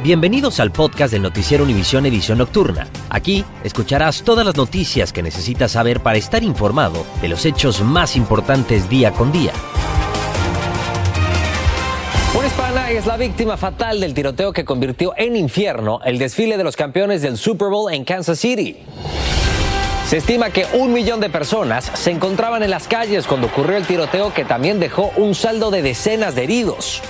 Bienvenidos al podcast del Noticiero Univisión Edición Nocturna. Aquí escucharás todas las noticias que necesitas saber para estar informado de los hechos más importantes día con día. Una hispana es la víctima fatal del tiroteo que convirtió en infierno el desfile de los campeones del Super Bowl en Kansas City. Se estima que un millón de personas se encontraban en las calles cuando ocurrió el tiroteo que también dejó un saldo de decenas de heridos.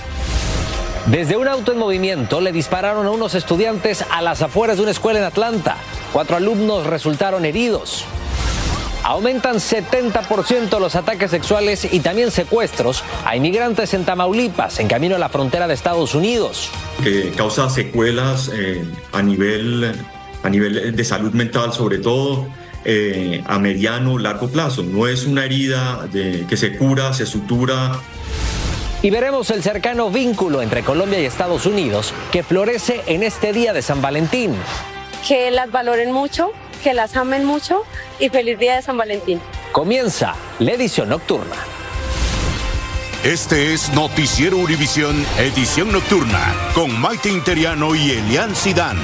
Desde un auto en movimiento le dispararon a unos estudiantes a las afueras de una escuela en Atlanta. Cuatro alumnos resultaron heridos. Aumentan 70% los ataques sexuales y también secuestros a inmigrantes en Tamaulipas, en camino a la frontera de Estados Unidos. Causa secuelas eh, a, nivel, a nivel de salud mental, sobre todo eh, a mediano, largo plazo. No es una herida que se cura, se sutura y veremos el cercano vínculo entre Colombia y Estados Unidos que florece en este día de San Valentín. Que las valoren mucho, que las amen mucho y feliz día de San Valentín. Comienza la edición nocturna. Este es Noticiero Univisión, edición nocturna, con Maite Interiano y Elian Sidán.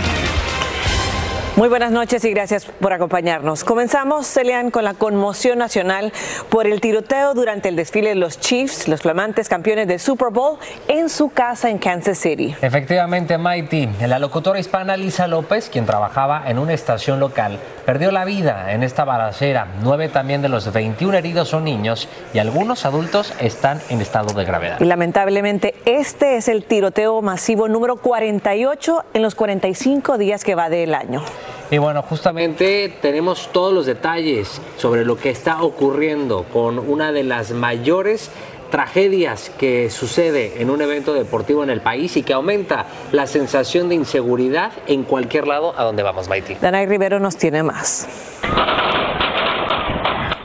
Muy buenas noches y gracias por acompañarnos. Comenzamos, Celian, con la conmoción nacional por el tiroteo durante el desfile de los Chiefs, los flamantes campeones del Super Bowl, en su casa en Kansas City. Efectivamente, Mighty, la locutora hispana Lisa López, quien trabajaba en una estación local, perdió la vida en esta balacera. Nueve también de los 21 heridos son niños y algunos adultos están en estado de gravedad. Y lamentablemente, este es el tiroteo masivo número 48 en los 45 días que va del año. Y bueno, justamente tenemos todos los detalles sobre lo que está ocurriendo con una de las mayores tragedias que sucede en un evento deportivo en el país y que aumenta la sensación de inseguridad en cualquier lado a donde vamos, Maiti. Danay Rivero nos tiene más.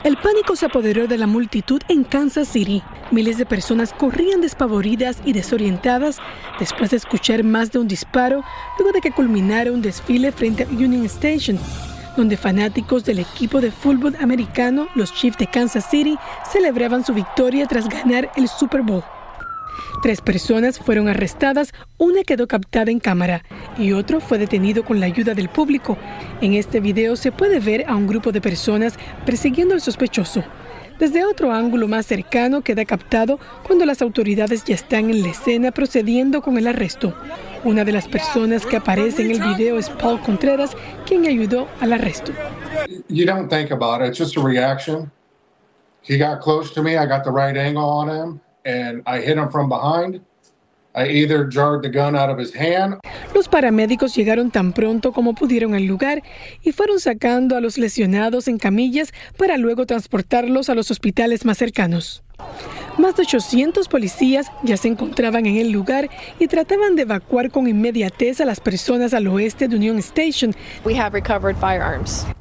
El pánico se apoderó de la multitud en Kansas City. Miles de personas corrían despavoridas y desorientadas después de escuchar más de un disparo luego de que culminara un desfile frente a Union Station, donde fanáticos del equipo de fútbol americano, los Chiefs de Kansas City, celebraban su victoria tras ganar el Super Bowl. Tres personas fueron arrestadas, una quedó captada en cámara y otro fue detenido con la ayuda del público. En este video se puede ver a un grupo de personas persiguiendo al sospechoso. Desde otro ángulo más cercano queda captado cuando las autoridades ya están en la escena procediendo con el arresto. Una de las personas que aparece en el video es Paul Contreras, quien ayudó al arresto. You don't think about it, it's just a reaction. He got close to me, I got the right angle on him and I hit him from behind. I either jarred the gun out of his hand. Los paramédicos llegaron tan pronto como pudieron al lugar y fueron sacando a los lesionados en camillas para luego transportarlos a los hospitales más cercanos. Más de 800 policías ya se encontraban en el lugar y trataban de evacuar con inmediatez a las personas al oeste de Union Station.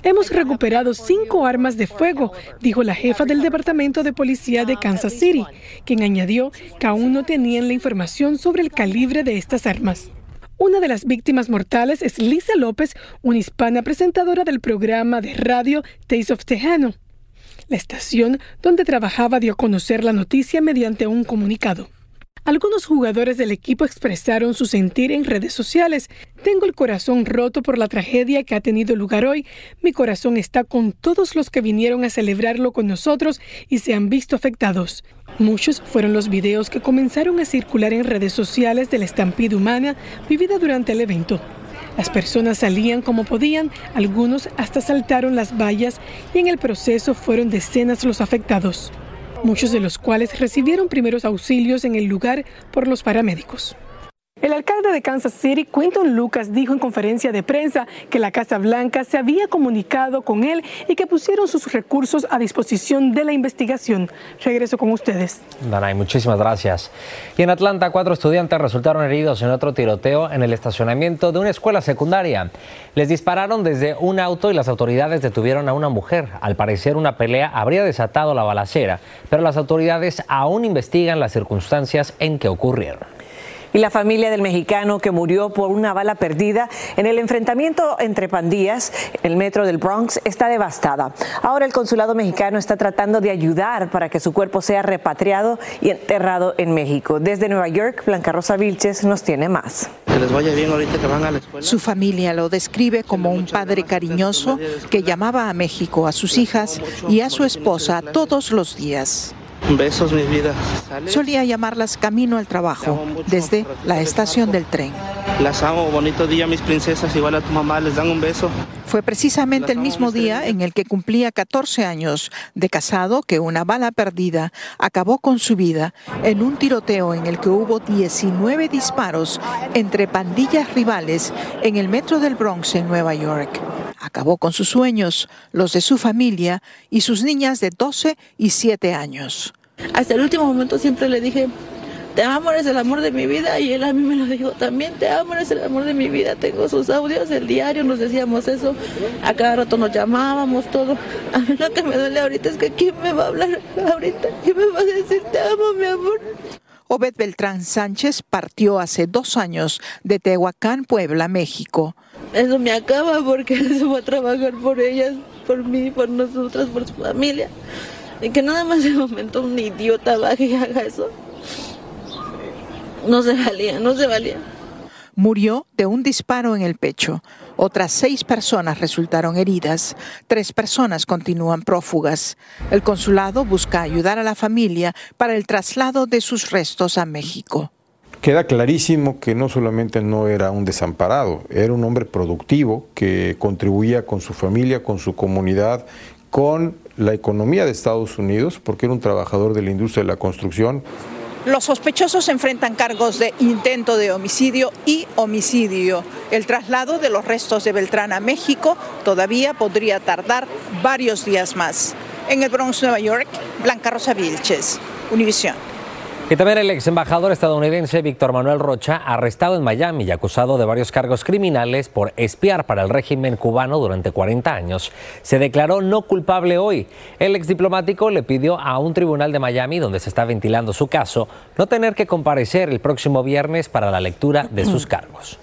Hemos recuperado cinco armas de fuego, dijo la jefa del Departamento de Policía de Kansas City, quien añadió que aún no tenían la información sobre el calibre de estas armas. Una de las víctimas mortales es Lisa López, una hispana presentadora del programa de radio Taste of Tejano. La estación donde trabajaba dio a conocer la noticia mediante un comunicado. Algunos jugadores del equipo expresaron su sentir en redes sociales. Tengo el corazón roto por la tragedia que ha tenido lugar hoy. Mi corazón está con todos los que vinieron a celebrarlo con nosotros y se han visto afectados. Muchos fueron los videos que comenzaron a circular en redes sociales de la estampida humana vivida durante el evento. Las personas salían como podían, algunos hasta saltaron las vallas y en el proceso fueron decenas los afectados muchos de los cuales recibieron primeros auxilios en el lugar por los paramédicos. El alcalde de Kansas City, Quinton Lucas, dijo en conferencia de prensa que la Casa Blanca se había comunicado con él y que pusieron sus recursos a disposición de la investigación. Regreso con ustedes. Danay, muchísimas gracias. Y en Atlanta, cuatro estudiantes resultaron heridos en otro tiroteo en el estacionamiento de una escuela secundaria. Les dispararon desde un auto y las autoridades detuvieron a una mujer. Al parecer, una pelea habría desatado la balacera, pero las autoridades aún investigan las circunstancias en que ocurrieron y la familia del mexicano que murió por una bala perdida en el enfrentamiento entre pandillas en el metro del Bronx está devastada. Ahora el consulado mexicano está tratando de ayudar para que su cuerpo sea repatriado y enterrado en México. Desde Nueva York, Blanca Rosa Vilches nos tiene más. Que les vaya bien ahorita que van a la escuela. Su familia lo describe como un padre cariñoso que llamaba a México a sus hijas y a su esposa todos los días. Besos, mi vida. Solía llamarlas camino al trabajo, desde la estación del tren. Las amo, bonito día, mis princesas, igual a tu mamá, les dan un beso. Fue precisamente el mismo día en el que cumplía 14 años de casado que una bala perdida acabó con su vida en un tiroteo en el que hubo 19 disparos entre pandillas rivales en el metro del Bronx en Nueva York. Acabó con sus sueños, los de su familia y sus niñas de 12 y 7 años. Hasta el último momento siempre le dije, te amo, eres el amor de mi vida. Y él a mí me lo dijo, también te amo, eres el amor de mi vida. Tengo sus audios, el diario, nos decíamos eso. A cada rato nos llamábamos, todo. A mí lo que me duele ahorita es que ¿quién me va a hablar ahorita? ¿Quién me va a decir te amo, mi amor? Obed Beltrán Sánchez partió hace dos años de Tehuacán, Puebla, México. Eso me acaba porque se va a trabajar por ellas, por mí, por nosotras, por su familia. Y que nada más de momento un idiota baje y haga eso. No se valía, no se valía. Murió de un disparo en el pecho. Otras seis personas resultaron heridas. Tres personas continúan prófugas. El consulado busca ayudar a la familia para el traslado de sus restos a México. Queda clarísimo que no solamente no era un desamparado, era un hombre productivo que contribuía con su familia, con su comunidad, con la economía de Estados Unidos, porque era un trabajador de la industria de la construcción. Los sospechosos enfrentan cargos de intento de homicidio y homicidio. El traslado de los restos de Beltrán a México todavía podría tardar varios días más. En el Bronx, Nueva York, Blanca Rosa Vilches, Univisión. Y también el ex embajador estadounidense Víctor Manuel Rocha, arrestado en Miami y acusado de varios cargos criminales por espiar para el régimen cubano durante 40 años, se declaró no culpable hoy. El ex diplomático le pidió a un tribunal de Miami, donde se está ventilando su caso, no tener que comparecer el próximo viernes para la lectura de sus cargos.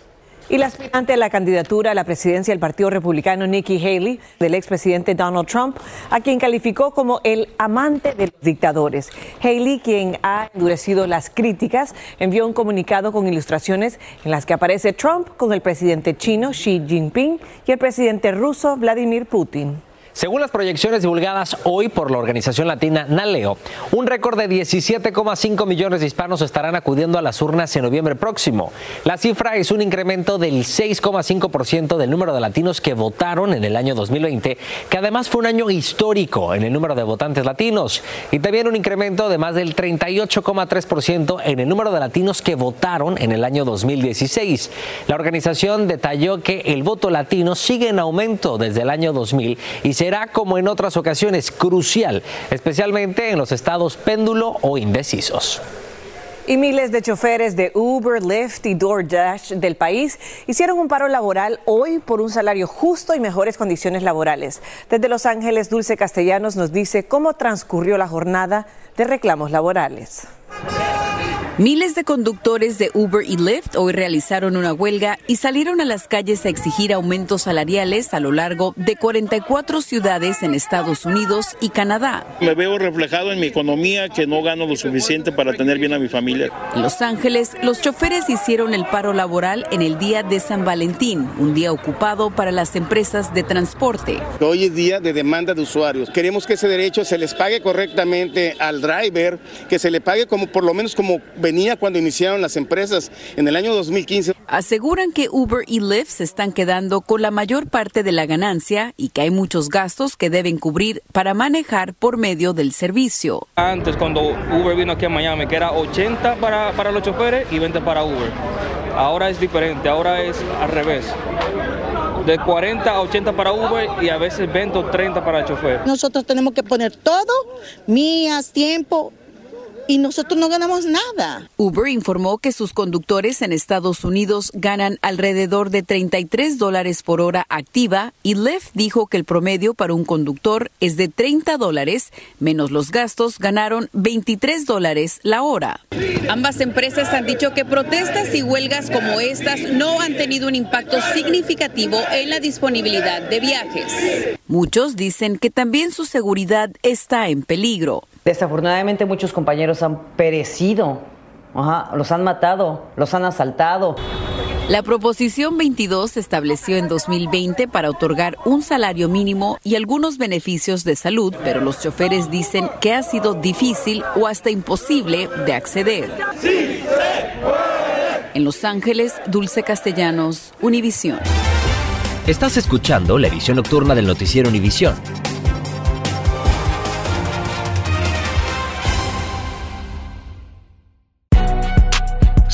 Y la aspirante a la candidatura a la presidencia del Partido Republicano, Nikki Haley, del expresidente Donald Trump, a quien calificó como el amante de los dictadores. Haley, quien ha endurecido las críticas, envió un comunicado con ilustraciones en las que aparece Trump con el presidente chino Xi Jinping y el presidente ruso Vladimir Putin. Según las proyecciones divulgadas hoy por la organización latina Naleo, un récord de 17,5 millones de hispanos estarán acudiendo a las urnas en noviembre próximo. La cifra es un incremento del 6,5% del número de latinos que votaron en el año 2020, que además fue un año histórico en el número de votantes latinos, y también un incremento de más del 38,3% en el número de latinos que votaron en el año 2016. La organización detalló que el voto latino sigue en aumento desde el año 2000 y se será, como en otras ocasiones, crucial, especialmente en los estados péndulo o indecisos. Y miles de choferes de Uber, Lyft y DoorDash del país hicieron un paro laboral hoy por un salario justo y mejores condiciones laborales. Desde Los Ángeles, Dulce Castellanos nos dice cómo transcurrió la jornada de reclamos laborales. Miles de conductores de Uber y Lyft hoy realizaron una huelga y salieron a las calles a exigir aumentos salariales a lo largo de 44 ciudades en Estados Unidos y Canadá. Me veo reflejado en mi economía que no gano lo suficiente para tener bien a mi familia. En Los Ángeles, los choferes hicieron el paro laboral en el día de San Valentín, un día ocupado para las empresas de transporte. Hoy es día de demanda de usuarios. Queremos que ese derecho se les pague correctamente al driver, que se le pague como por lo menos como venía cuando iniciaron las empresas en el año 2015. Aseguran que Uber y Lyft se están quedando con la mayor parte de la ganancia y que hay muchos gastos que deben cubrir para manejar por medio del servicio. Antes, cuando Uber vino aquí a Miami, que era 80 para, para los choferes y 20 para Uber. Ahora es diferente, ahora es al revés. De 40 a 80 para Uber y a veces 20 o 30 para el chofer. Nosotros tenemos que poner todo, mías, tiempo, y nosotros no ganamos nada. Uber informó que sus conductores en Estados Unidos ganan alrededor de 33 dólares por hora activa y Lyft dijo que el promedio para un conductor es de 30 dólares, menos los gastos ganaron 23 dólares la hora. Ambas empresas han dicho que protestas y huelgas como estas no han tenido un impacto significativo en la disponibilidad de viajes. Muchos dicen que también su seguridad está en peligro. Desafortunadamente muchos compañeros han perecido, Ajá, los han matado, los han asaltado. La proposición 22 se estableció en 2020 para otorgar un salario mínimo y algunos beneficios de salud, pero los choferes dicen que ha sido difícil o hasta imposible de acceder. En Los Ángeles, Dulce Castellanos, Univisión. Estás escuchando la edición nocturna del noticiero Univisión.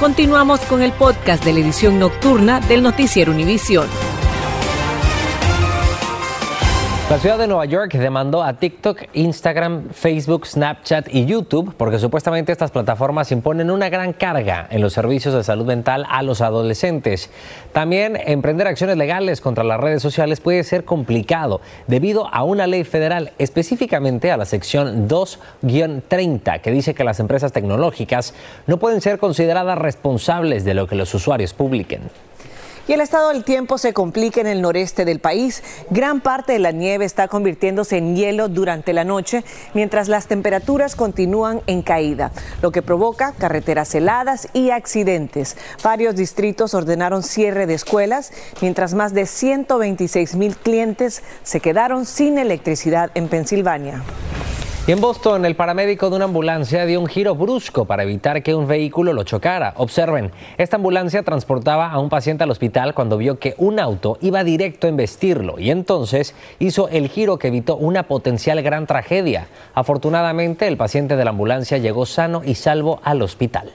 Continuamos con el podcast de la edición nocturna del Noticiero Univisión. La ciudad de Nueva York demandó a TikTok, Instagram, Facebook, Snapchat y YouTube porque supuestamente estas plataformas imponen una gran carga en los servicios de salud mental a los adolescentes. También emprender acciones legales contra las redes sociales puede ser complicado debido a una ley federal, específicamente a la sección 2-30, que dice que las empresas tecnológicas no pueden ser consideradas responsables de lo que los usuarios publiquen. Y el estado del tiempo se complica en el noreste del país. Gran parte de la nieve está convirtiéndose en hielo durante la noche, mientras las temperaturas continúan en caída, lo que provoca carreteras heladas y accidentes. Varios distritos ordenaron cierre de escuelas, mientras más de 126 mil clientes se quedaron sin electricidad en Pensilvania. En Boston, el paramédico de una ambulancia dio un giro brusco para evitar que un vehículo lo chocara. Observen, esta ambulancia transportaba a un paciente al hospital cuando vio que un auto iba directo a embestirlo y entonces hizo el giro que evitó una potencial gran tragedia. Afortunadamente, el paciente de la ambulancia llegó sano y salvo al hospital.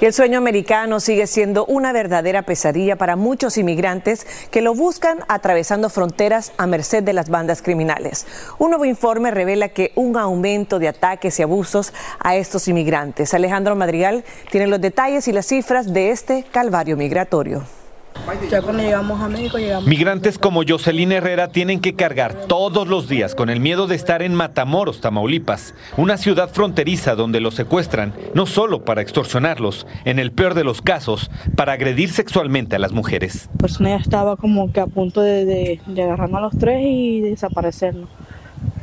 Y el sueño americano sigue siendo una verdadera pesadilla para muchos inmigrantes que lo buscan atravesando fronteras a merced de las bandas criminales. Un nuevo informe revela que un aumento de ataques y abusos a estos inmigrantes. Alejandro Madrigal tiene los detalles y las cifras de este calvario migratorio. Ya cuando llegamos a México llegamos. Migrantes como Jocelyn Herrera tienen que cargar todos los días con el miedo de estar en Matamoros, Tamaulipas, una ciudad fronteriza donde los secuestran, no solo para extorsionarlos, en el peor de los casos, para agredir sexualmente a las mujeres. La persona ya estaba como que a punto de, de, de agarrarnos a los tres y desaparecernos.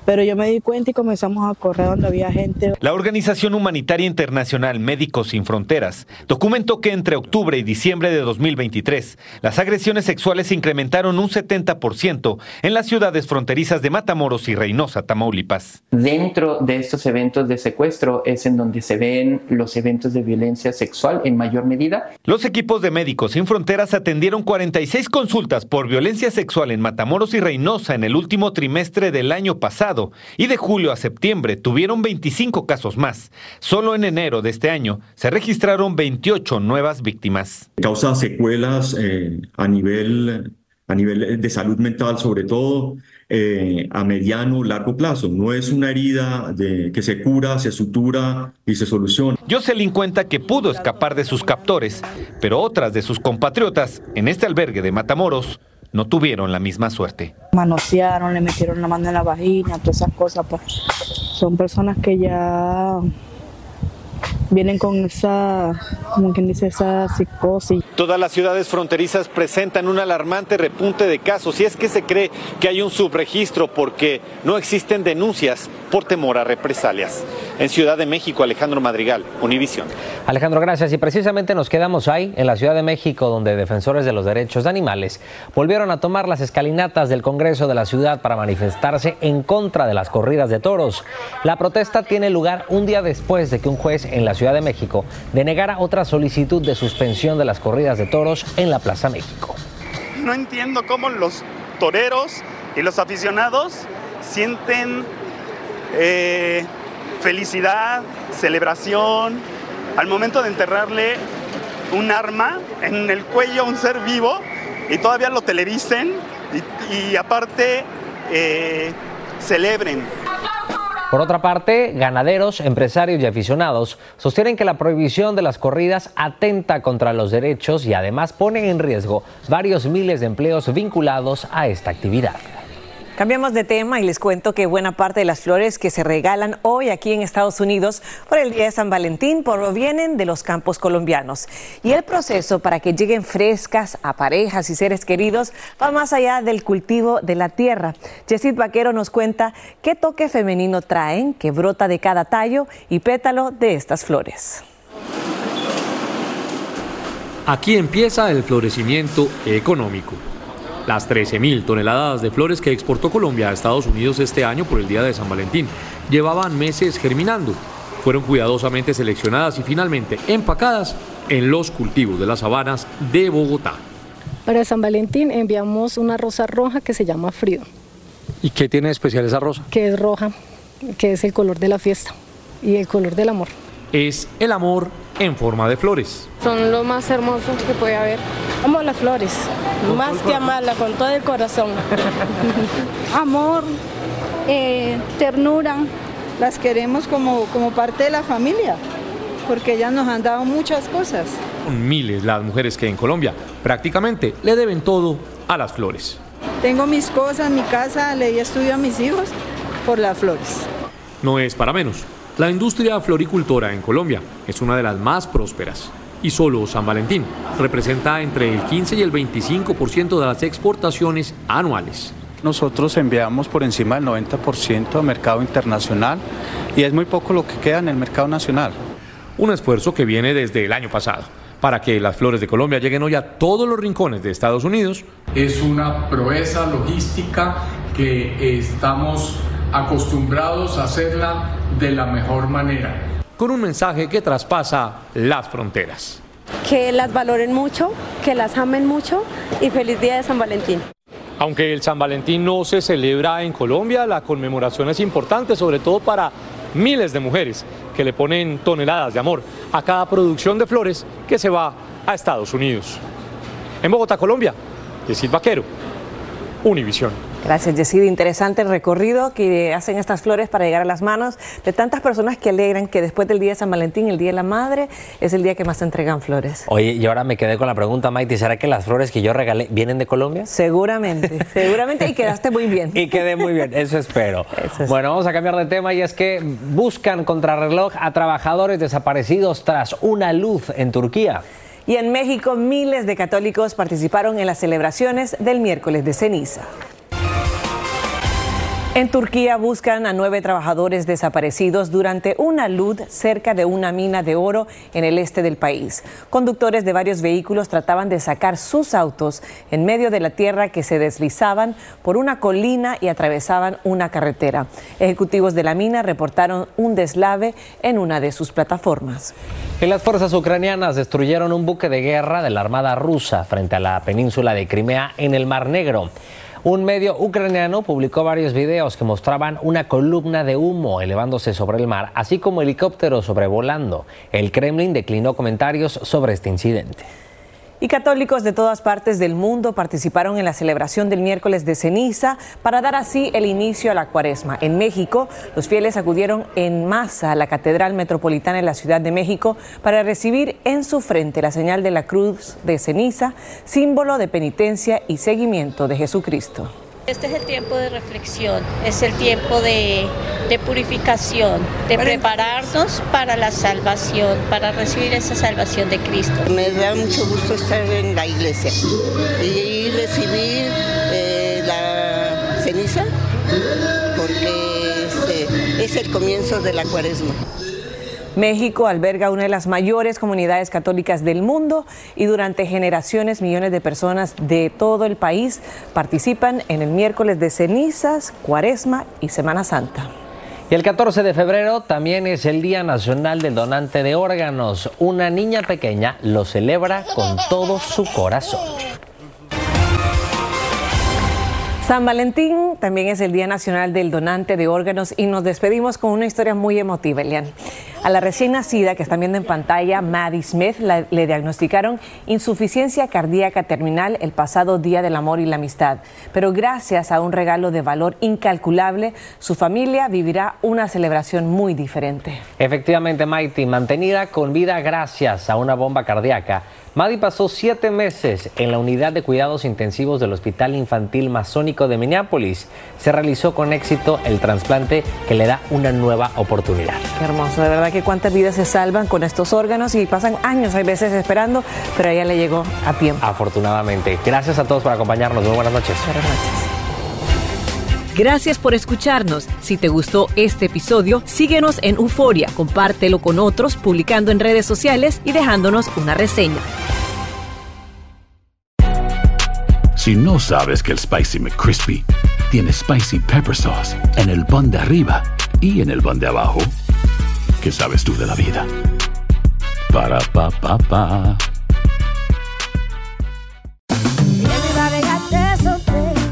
Pero yo me di cuenta y comenzamos a correr donde había gente. La Organización Humanitaria Internacional Médicos Sin Fronteras documentó que entre octubre y diciembre de 2023 las agresiones sexuales se incrementaron un 70% en las ciudades fronterizas de Matamoros y Reynosa, Tamaulipas. Dentro de estos eventos de secuestro es en donde se ven los eventos de violencia sexual en mayor medida. Los equipos de Médicos Sin Fronteras atendieron 46 consultas por violencia sexual en Matamoros y Reynosa en el último trimestre del año pasado y de julio a septiembre tuvieron 25 casos más. Solo en enero de este año se registraron 28 nuevas víctimas. Causa secuelas eh, a, nivel, a nivel de salud mental, sobre todo eh, a mediano largo plazo. No es una herida de, que se cura, se sutura y se soluciona. Jocelyn cuenta que pudo escapar de sus captores, pero otras de sus compatriotas en este albergue de Matamoros no tuvieron la misma suerte. Manosearon, le metieron la mano en la vagina, todas esas cosas. Pues. Son personas que ya vienen con esa, como quien dice, esa psicosis. Todas las ciudades fronterizas presentan un alarmante repunte de casos y es que se cree que hay un subregistro porque no existen denuncias por temor a represalias. En Ciudad de México, Alejandro Madrigal, Univisión. Alejandro, gracias. Y precisamente nos quedamos ahí, en la Ciudad de México, donde defensores de los derechos de animales volvieron a tomar las escalinatas del Congreso de la ciudad para manifestarse en contra de las corridas de toros. La protesta tiene lugar un día después de que un juez en la Ciudad de México denegara otra solicitud de suspensión de las corridas de toros en la Plaza México. No entiendo cómo los toreros y los aficionados sienten eh, felicidad, celebración, al momento de enterrarle un arma en el cuello a un ser vivo y todavía lo televisen y, aparte eh, celebren. Por otra parte, ganaderos, empresarios y aficionados sostienen que la prohibición de las corridas atenta contra los derechos y además pone en riesgo varios miles de empleos vinculados a esta actividad. Cambiamos de tema y les cuento que buena parte de las flores que se regalan hoy aquí en Estados Unidos por el Día de San Valentín provienen de los campos colombianos. Y el proceso para que lleguen frescas a parejas y seres queridos va más allá del cultivo de la tierra. Jessit Vaquero nos cuenta qué toque femenino traen, que brota de cada tallo y pétalo de estas flores. Aquí empieza el florecimiento económico. Las 13.000 toneladas de flores que exportó Colombia a Estados Unidos este año por el Día de San Valentín llevaban meses germinando. Fueron cuidadosamente seleccionadas y finalmente empacadas en los cultivos de las sabanas de Bogotá. Para San Valentín enviamos una rosa roja que se llama Frido. ¿Y qué tiene de especial esa rosa? Que es roja, que es el color de la fiesta y el color del amor. Es el amor en forma de flores. Son lo más hermosos que puede haber. Amo las flores, más que amarla, con todo el corazón. Amor, eh, ternura. Las queremos como, como parte de la familia, porque ellas nos han dado muchas cosas. Son miles las mujeres que en Colombia prácticamente le deben todo a las flores. Tengo mis cosas, mi casa, le di estudio a mis hijos por las flores. No es para menos. La industria floricultora en Colombia es una de las más prósperas y solo San Valentín representa entre el 15 y el 25% de las exportaciones anuales. Nosotros enviamos por encima del 90% a mercado internacional y es muy poco lo que queda en el mercado nacional. Un esfuerzo que viene desde el año pasado para que las flores de Colombia lleguen hoy a todos los rincones de Estados Unidos. Es una proeza logística que estamos acostumbrados a hacerla de la mejor manera. Con un mensaje que traspasa las fronteras. Que las valoren mucho, que las amen mucho y feliz día de San Valentín. Aunque el San Valentín no se celebra en Colombia, la conmemoración es importante, sobre todo para miles de mujeres que le ponen toneladas de amor a cada producción de flores que se va a Estados Unidos. En Bogotá, Colombia, Yesid Vaquero, Univisión. Gracias, Yesida. Interesante el recorrido que hacen estas flores para llegar a las manos de tantas personas que alegran que después del Día de San Valentín, el Día de la Madre, es el día que más entregan flores. Oye, y ahora me quedé con la pregunta, Maite, ¿será que las flores que yo regalé vienen de Colombia? Seguramente, seguramente, y quedaste muy bien. y quedé muy bien, eso espero. Bueno, vamos a cambiar de tema y es que buscan contrarreloj a trabajadores desaparecidos tras una luz en Turquía. Y en México, miles de católicos participaron en las celebraciones del miércoles de ceniza. En Turquía buscan a nueve trabajadores desaparecidos durante una luz cerca de una mina de oro en el este del país. Conductores de varios vehículos trataban de sacar sus autos en medio de la tierra que se deslizaban por una colina y atravesaban una carretera. Ejecutivos de la mina reportaron un deslave en una de sus plataformas. Las fuerzas ucranianas destruyeron un buque de guerra de la Armada rusa frente a la península de Crimea en el Mar Negro. Un medio ucraniano publicó varios videos que mostraban una columna de humo elevándose sobre el mar, así como helicópteros sobrevolando. El Kremlin declinó comentarios sobre este incidente. Y católicos de todas partes del mundo participaron en la celebración del miércoles de ceniza para dar así el inicio a la cuaresma. En México, los fieles acudieron en masa a la Catedral Metropolitana de la Ciudad de México para recibir en su frente la señal de la cruz de ceniza, símbolo de penitencia y seguimiento de Jesucristo. Este es el tiempo de reflexión, es el tiempo de, purificación, de prepararnos para la salvación, para recibir esa salvación de Cristo. Me da mucho gusto estar en la iglesia y recibir eh, la ceniza porque es, eh, es el comienzo de la cuaresma. México alberga una de las mayores comunidades católicas del mundo y durante generaciones millones de personas de todo el país participan en el miércoles de cenizas, cuaresma y Semana Santa. Y el 14 de febrero también es el Día Nacional del Donante de Órganos. Una niña pequeña lo celebra con todo su corazón. San Valentín también es el Día Nacional del Donante de Órganos y nos despedimos con una historia muy emotiva, Elian. A la recién nacida que están viendo en pantalla, Maddie Smith, le diagnosticaron insuficiencia cardíaca terminal el pasado Día del Amor y la Amistad. Pero gracias a un regalo de valor incalculable, su familia vivirá una celebración muy diferente. Efectivamente, Mighty, mantenida con vida gracias a una bomba cardíaca. Maddie pasó siete meses en la unidad de cuidados intensivos del Hospital Infantil Masónico de Minneapolis. Se realizó con éxito el trasplante que le da una nueva oportunidad. Qué hermoso, de verdad que cuántas vidas se salvan con estos órganos y pasan años, hay veces esperando, pero ella le llegó a tiempo. Afortunadamente. Gracias a todos por acompañarnos. Muy buenas noches. Buenas noches. Gracias por escucharnos. Si te gustó este episodio, síguenos en Euforia, compártelo con otros, publicando en redes sociales y dejándonos una reseña. Si no sabes que el Spicy McCrispy tiene Spicy Pepper Sauce en el pan de arriba y en el pan de abajo, ¿qué sabes tú de la vida? Para, pa, pa, pa.